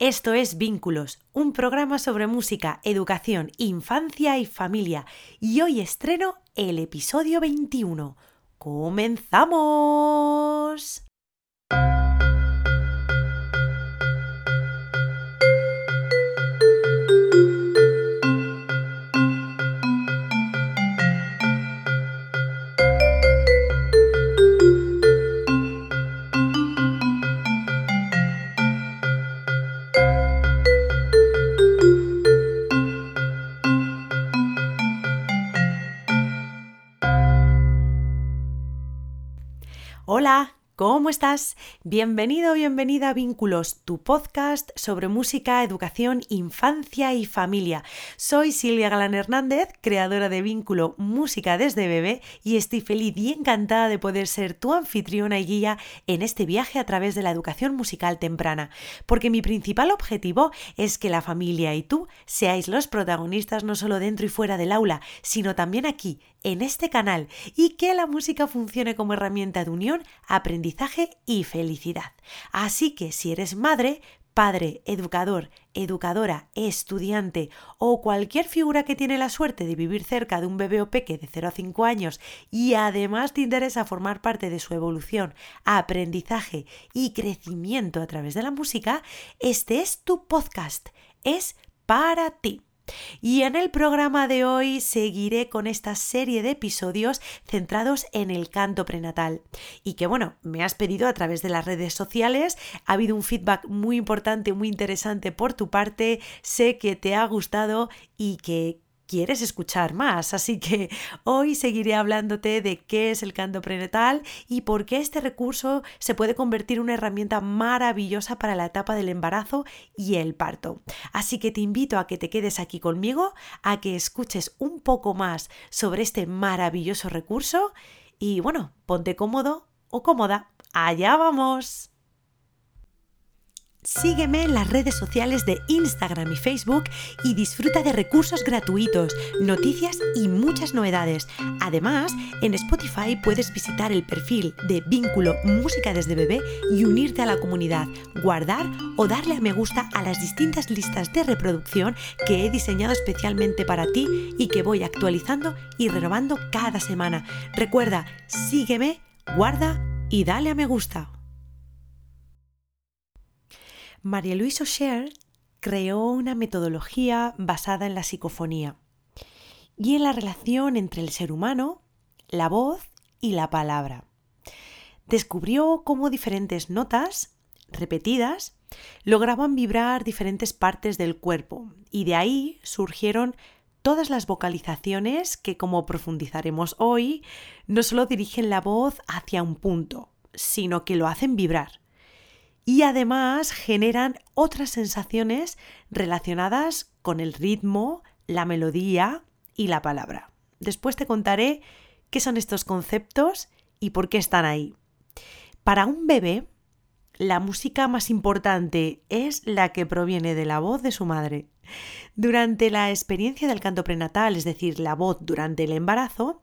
Esto es Vínculos, un programa sobre música, educación, infancia y familia. Y hoy estreno el episodio 21. ¡Comenzamos! Hola, ¿Cómo estás? Bienvenido, bienvenida a Vínculos, tu podcast sobre música, educación, infancia y familia. Soy Silvia Galán Hernández, creadora de Vínculo Música desde bebé, y estoy feliz y encantada de poder ser tu anfitriona y guía en este viaje a través de la educación musical temprana, porque mi principal objetivo es que la familia y tú seáis los protagonistas no solo dentro y fuera del aula, sino también aquí, en este canal, y que la música funcione como herramienta de unión, aprendizaje y felicidad. Así que si eres madre, padre, educador, educadora, estudiante o cualquier figura que tiene la suerte de vivir cerca de un bebé o peque de 0 a 5 años y además te interesa formar parte de su evolución, aprendizaje y crecimiento a través de la música, este es tu podcast. Es para ti. Y en el programa de hoy seguiré con esta serie de episodios centrados en el canto prenatal. Y que bueno, me has pedido a través de las redes sociales, ha habido un feedback muy importante, muy interesante por tu parte, sé que te ha gustado y que quieres escuchar más. Así que hoy seguiré hablándote de qué es el canto prenatal y por qué este recurso se puede convertir en una herramienta maravillosa para la etapa del embarazo y el parto. Así que te invito a que te quedes aquí conmigo, a que escuches un poco más sobre este maravilloso recurso y bueno, ponte cómodo o cómoda. Allá vamos. Sígueme en las redes sociales de Instagram y Facebook y disfruta de recursos gratuitos, noticias y muchas novedades. Además, en Spotify puedes visitar el perfil de Vínculo Música desde Bebé y unirte a la comunidad, guardar o darle a me gusta a las distintas listas de reproducción que he diseñado especialmente para ti y que voy actualizando y renovando cada semana. Recuerda, sígueme, guarda y dale a me gusta. María Luisa O'Shea creó una metodología basada en la psicofonía y en la relación entre el ser humano, la voz y la palabra. Descubrió cómo diferentes notas, repetidas, lograban vibrar diferentes partes del cuerpo y de ahí surgieron todas las vocalizaciones que, como profundizaremos hoy, no solo dirigen la voz hacia un punto, sino que lo hacen vibrar y además generan otras sensaciones relacionadas con el ritmo, la melodía y la palabra. Después te contaré qué son estos conceptos y por qué están ahí. Para un bebé, la música más importante es la que proviene de la voz de su madre. Durante la experiencia del canto prenatal, es decir, la voz durante el embarazo,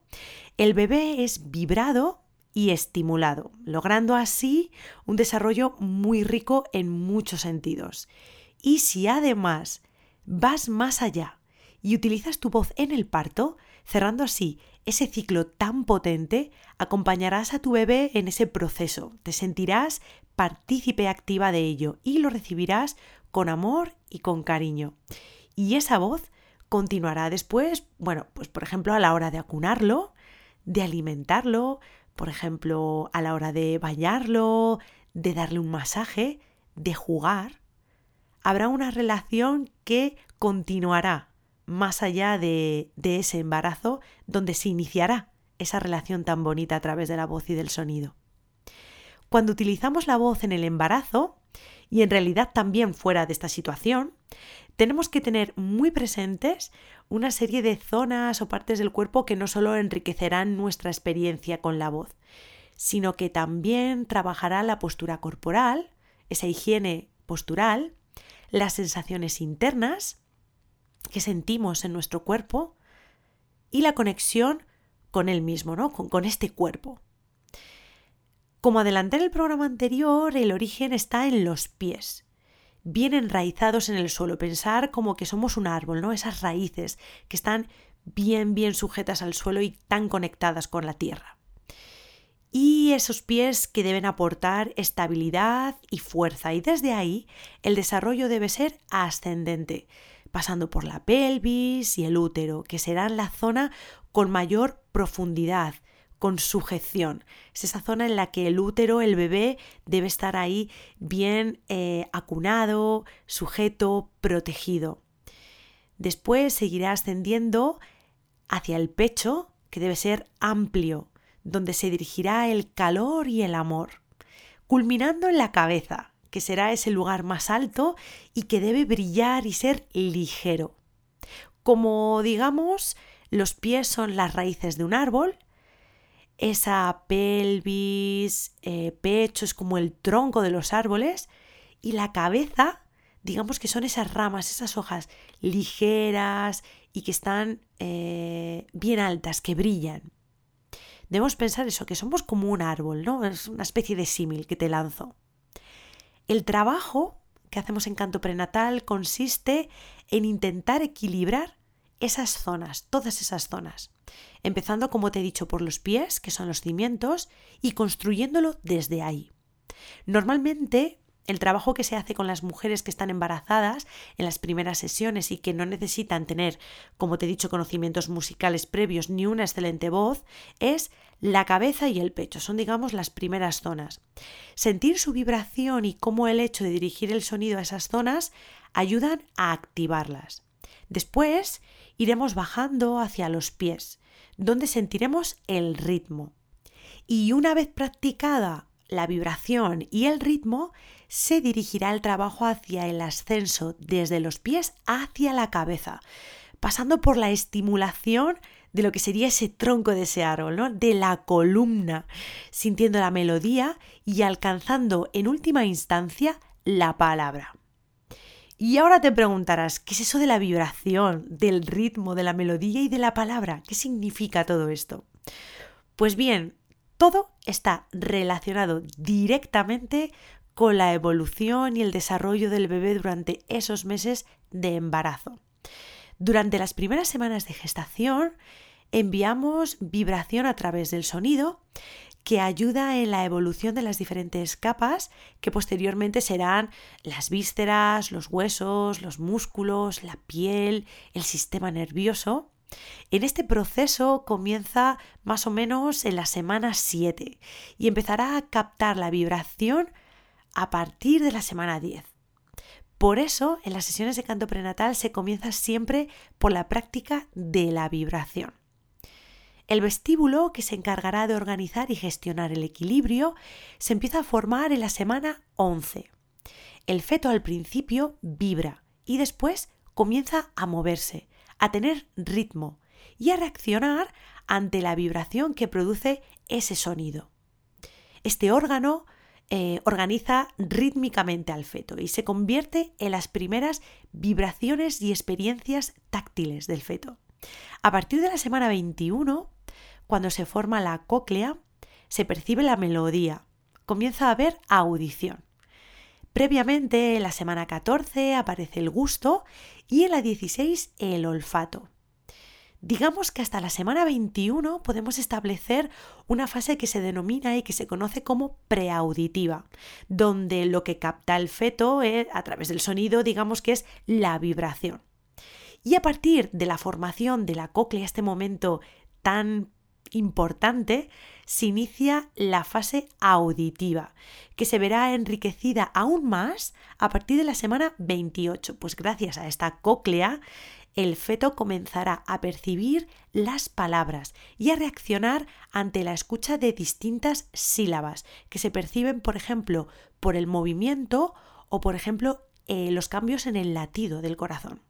el bebé es vibrado y estimulado, logrando así un desarrollo muy rico en muchos sentidos. Y si además vas más allá y utilizas tu voz en el parto, cerrando así ese ciclo tan potente, acompañarás a tu bebé en ese proceso, te sentirás partícipe activa de ello y lo recibirás con amor y con cariño. Y esa voz continuará después, bueno, pues por ejemplo a la hora de acunarlo, de alimentarlo, por ejemplo, a la hora de bañarlo, de darle un masaje, de jugar, habrá una relación que continuará más allá de, de, ese embarazo, donde se iniciará esa relación tan bonita a través de la voz y del sonido. Cuando utilizamos la voz en el embarazo, y en realidad también fuera de esta situación, tenemos que tener muy presentes una serie de zonas o partes del cuerpo que no solo enriquecerán nuestra experiencia con la voz, sino que también trabajará la postura corporal, esa higiene postural, las sensaciones internas que sentimos en nuestro cuerpo y la conexión con él mismo, ¿no? con, con este cuerpo. Como adelanté en el programa anterior, el origen está en los pies bien enraizados en el suelo, pensar como que somos un árbol, ¿no? Esas raíces que están bien, bien sujetas al suelo y tan conectadas con la tierra. Y esos pies que deben aportar estabilidad y fuerza. Y desde ahí el desarrollo debe ser ascendente, pasando por la pelvis y el útero, que serán la zona con mayor profundidad, con sujeción. Es esa zona en la que el útero, el bebé, debe estar ahí bien eh, acunado, sujeto, protegido. Después seguirá ascendiendo hacia el pecho, que debe ser amplio, donde se dirigirá el calor y el amor, culminando en la cabeza, que será ese lugar más alto y que debe brillar y ser ligero. Como digamos, los pies son las raíces de un árbol, esa pelvis, eh, pecho es como el tronco de los árboles y la cabeza, digamos que son esas ramas, esas hojas ligeras y que están eh, bien altas, que brillan. Debemos pensar eso, que somos como un árbol, ¿no? Es una especie de símil que te lanzo. El trabajo que hacemos en canto prenatal consiste en intentar equilibrar esas zonas, todas esas zonas empezando, como te he dicho, por los pies, que son los cimientos, y construyéndolo desde ahí. Normalmente, el trabajo que se hace con las mujeres que están embarazadas en las primeras sesiones y que no necesitan tener, como te he dicho, conocimientos musicales previos ni una excelente voz, es la cabeza y el pecho. Son, digamos, las primeras zonas. Sentir su vibración y cómo el hecho de dirigir el sonido a esas zonas ayudan a activarlas. Después iremos bajando hacia los pies, donde sentiremos el ritmo. Y una vez practicada la vibración y el ritmo, se dirigirá el trabajo hacia el ascenso desde los pies hacia la cabeza, pasando por la estimulación de lo que sería ese tronco de ese árbol, de la columna, sintiendo la melodía y alcanzando en última instancia la palabra. Y ahora te preguntarás, ¿qué es eso de la vibración, del ritmo, de la melodía y de la palabra? ¿Qué significa todo esto? Pues bien, todo está relacionado directamente con la evolución y el desarrollo del bebé durante esos meses de embarazo. Durante las primeras semanas de gestación enviamos vibración a través del sonido que ayuda en la evolución de las diferentes capas que posteriormente serán las vísceras, los huesos, los músculos, la piel, el sistema nervioso. En este proceso comienza más o menos en la semana 7 y empezará a captar la vibración a partir de la semana 10. Por eso, en las sesiones de canto prenatal se comienza siempre por la práctica de la vibración. El vestíbulo, que se encargará de organizar y gestionar el equilibrio, se empieza a formar en la semana 11. El feto al principio vibra y después comienza a moverse, a tener ritmo y a reaccionar ante la vibración que produce ese sonido. Este órgano eh, organiza rítmicamente al feto y se convierte en las primeras vibraciones y experiencias táctiles del feto. A partir de la semana 21, cuando se forma la cóclea, se percibe la melodía, comienza a haber audición. Previamente, en la semana 14 aparece el gusto y en la 16 el olfato. Digamos que hasta la semana 21 podemos establecer una fase que se denomina y que se conoce como preauditiva, donde lo que capta el feto es, a través del sonido, digamos que es la vibración. Y a partir de la formación de la cóclea, este momento tan importante, se inicia la fase auditiva, que se verá enriquecida aún más a partir de la semana 28, pues gracias a esta cóclea el feto comenzará a percibir las palabras y a reaccionar ante la escucha de distintas sílabas que se perciben, por ejemplo, por el movimiento o, por ejemplo, eh, los cambios en el latido del corazón.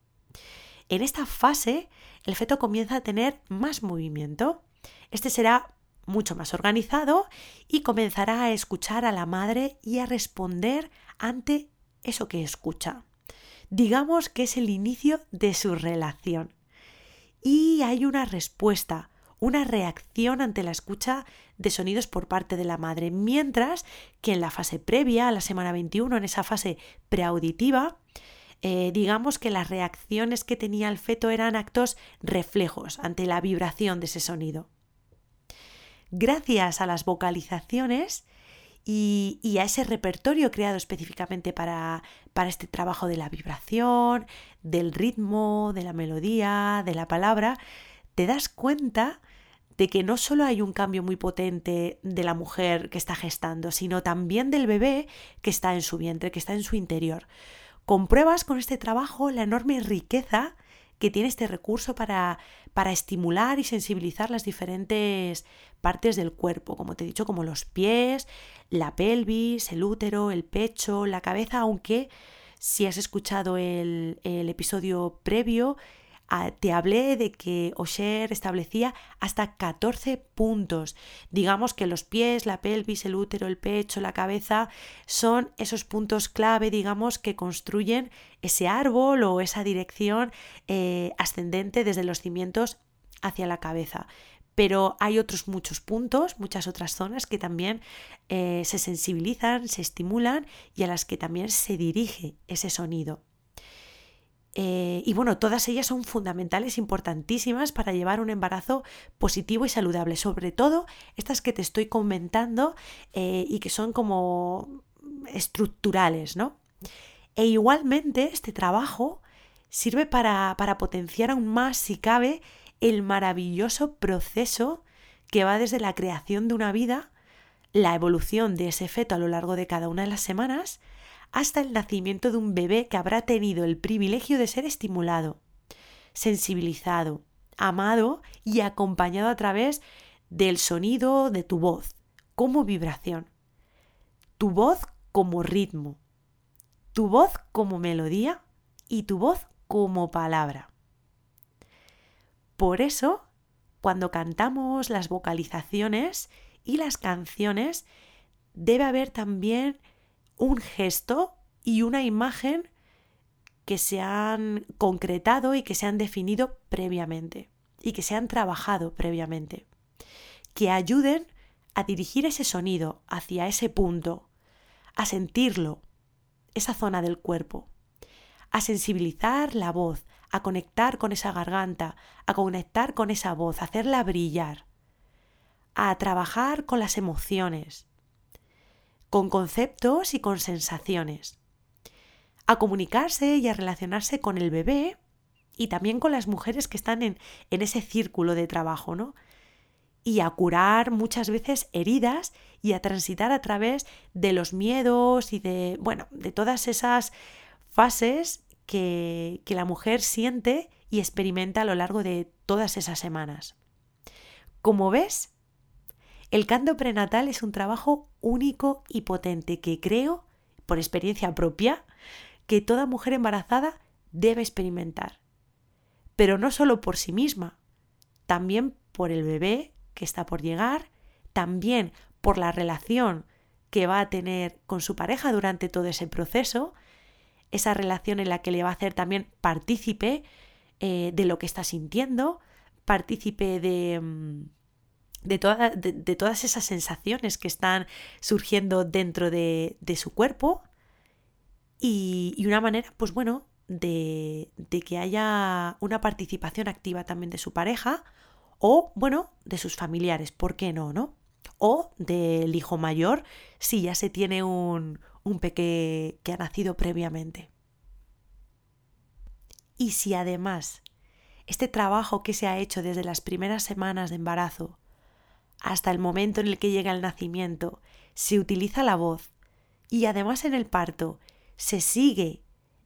En esta fase, el feto comienza a tener más movimiento. Este será mucho más organizado y comenzará a escuchar a la madre y a responder ante eso que escucha. Digamos que es el inicio de su relación. Y hay una respuesta, una reacción ante la escucha de sonidos por parte de la madre, mientras que en la fase previa, a la semana 21, en esa fase preauditiva, eh, digamos que las reacciones que tenía el feto eran actos reflejos ante la vibración de ese sonido. Gracias a las vocalizaciones y, a ese repertorio creado específicamente para, para este trabajo de la vibración, del ritmo, de la melodía, de la palabra, te das cuenta de que no solo hay un cambio muy potente de la mujer que está gestando, sino también del bebé que está en su vientre, que está en su interior. Compruebas con este trabajo la enorme riqueza que tiene este recurso para, para estimular y sensibilizar las diferentes partes del cuerpo, como te he dicho, como los pies, la pelvis, el útero, el pecho, la cabeza, aunque si has escuchado el, el episodio previo, te hablé de que Osher establecía hasta 14 puntos. Digamos que los pies, la pelvis, el útero, el pecho, la cabeza son esos puntos clave, digamos, que construyen ese árbol o esa dirección eh, ascendente desde los cimientos hacia la cabeza pero hay otros muchos puntos, muchas otras zonas que también eh, se sensibilizan, se estimulan y a las que también se dirige ese sonido. Eh, y bueno, todas ellas son fundamentales, importantísimas para llevar un embarazo positivo y saludable. Sobre todo estas que te estoy comentando eh, y que son como estructurales, ¿no? E igualmente este trabajo sirve para, para potenciar aún más, si cabe, el maravilloso proceso que va desde la creación de una vida, la evolución de ese feto a lo largo de cada una de las semanas, hasta el nacimiento de un bebé que habrá tenido el privilegio de ser estimulado, sensibilizado, amado y acompañado a través del sonido de tu voz, como vibración, tu voz como ritmo, tu voz como melodía y tu voz como palabra. Por eso, cuando cantamos las vocalizaciones y las canciones, debe haber también un gesto y una imagen que se han concretado y que se han definido previamente y que se han trabajado previamente, que ayuden a dirigir ese sonido hacia ese punto, a sentirlo, esa zona del cuerpo, a sensibilizar la voz, a conectar con esa garganta, a conectar con esa voz, a hacerla brillar, a trabajar con las emociones, con conceptos y con sensaciones, a comunicarse y a relacionarse con el bebé y también con las mujeres que están en, en ese círculo de trabajo, ¿no? Y a curar muchas veces heridas y a transitar a través de los miedos y de, bueno, de todas esas fases que, que la mujer siente y experimenta a lo largo de todas esas semanas. Como ves, el canto prenatal es un trabajo único y potente que creo, por experiencia propia, que toda mujer embarazada debe experimentar. Pero no solo por sí misma, también por el bebé que está por llegar, también por la relación que va a tener con su pareja durante todo ese proceso, esa relación en la que le va a hacer también partícipe eh, de lo que está sintiendo, partícipe de, mm, de, todas esas sensaciones que están surgiendo dentro de, su cuerpo y, una manera, pues bueno, de, que haya una participación activa también de su pareja o, bueno, de sus familiares, ¿por qué no, no? O del hijo mayor si ya se tiene un, un peque que ha nacido previamente. Y si además este trabajo que se ha hecho desde las primeras semanas de embarazo hasta el momento en el que llega el nacimiento, se utiliza la voz y además en el parto se sigue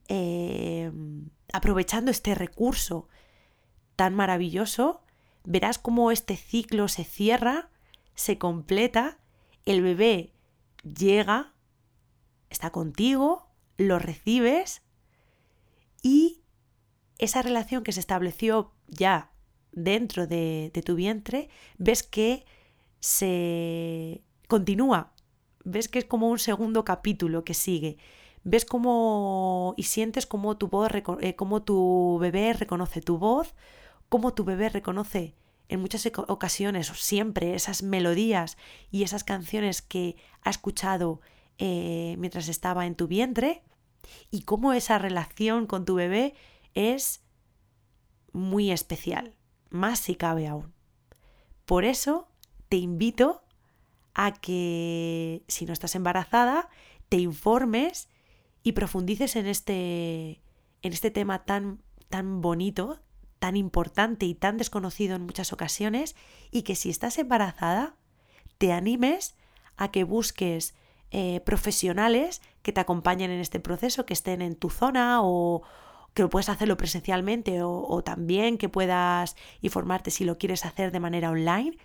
eh, aprovechando este recurso tan maravilloso, verás cómo este ciclo se cierra, se completa, el bebé llega, está contigo, lo recibes y esa relación que se estableció ya dentro de, de tu vientre, ves que se continúa. Ves que es como un segundo capítulo que sigue. Ves cómo y sientes cómo tu, voz, eh, cómo tu bebé reconoce tu voz, cómo tu bebé reconoce en muchas ocasiones o siempre esas melodías y esas canciones que ha escuchado eh, mientras estaba en tu vientre y cómo esa relación con tu bebé es muy especial, más si cabe aún. Por eso te invito a que si no estás embarazada, te informes y profundices en este, en este tema tan, tan bonito, tan importante y tan desconocido en muchas ocasiones, y que si estás embarazada, te animes a que busques eh, profesionales que te acompañen en este proceso, que estén en tu zona o que puedes hacerlo presencialmente o también que puedas informarte si lo quieres hacer de manera online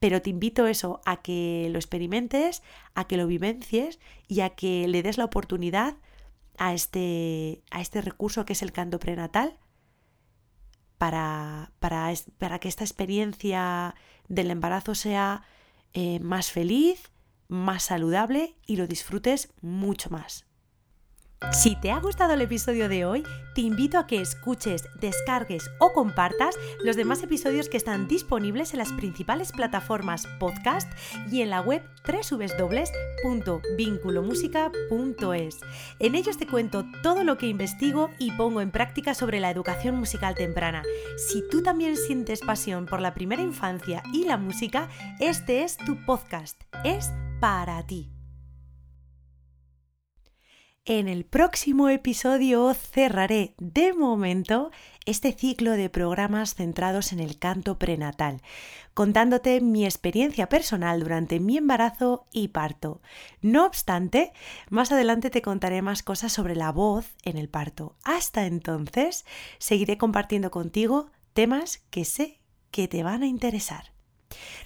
pero te invito eso a que lo experimentes, a que lo vivencies y a que le des la oportunidad a este, a este recurso que es el canto prenatal para, para, para que esta experiencia del embarazo sea eh, más feliz, más saludable y lo disfrutes mucho más. Si te ha gustado el episodio de hoy, te invito a que escuches, descargues o compartas los demás episodios que están disponibles en las principales plataformas podcast y en la web www.vinculomusica.es. En ellos te cuento todo lo que investigo y pongo en práctica sobre la educación musical temprana. Si tú también sientes pasión por la primera infancia y la música, este es tu podcast. Es para ti. En el próximo episodio cerraré de momento este ciclo de programas centrados en el canto prenatal, contándote mi experiencia personal durante mi embarazo y parto. No obstante, más adelante te contaré más cosas sobre la voz en el parto. Hasta entonces, seguiré compartiendo contigo temas que sé que te van a interesar.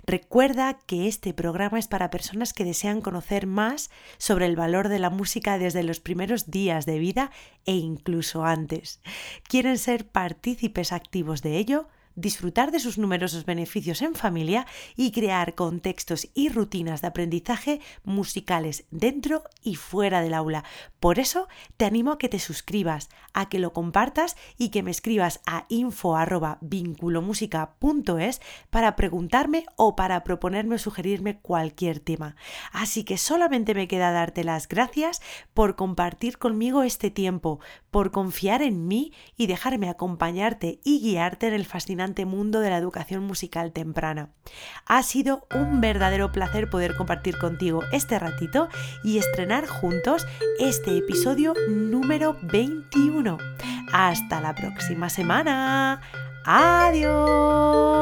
Recuerda que este programa es para personas que desean conocer más sobre el valor de la música desde los primeros días de vida e incluso antes. ¿Quieren ser partícipes activos de ello? Disfrutar de sus numerosos beneficios en familia y crear contextos y rutinas de aprendizaje musicales dentro y fuera del aula. Por eso te animo a que te suscribas, a que lo compartas y que me escribas a info@vinculomusica.es para preguntarme o para proponerme o sugerirme cualquier tema. Así que solamente me queda darte las gracias por compartir conmigo este tiempo, por confiar en mí y dejarme acompañarte y guiarte en el mundo de la educación musical temprana. Ha sido un verdadero placer poder compartir contigo este ratito y estrenar juntos este episodio número 21. Hasta la próxima semana. Adiós.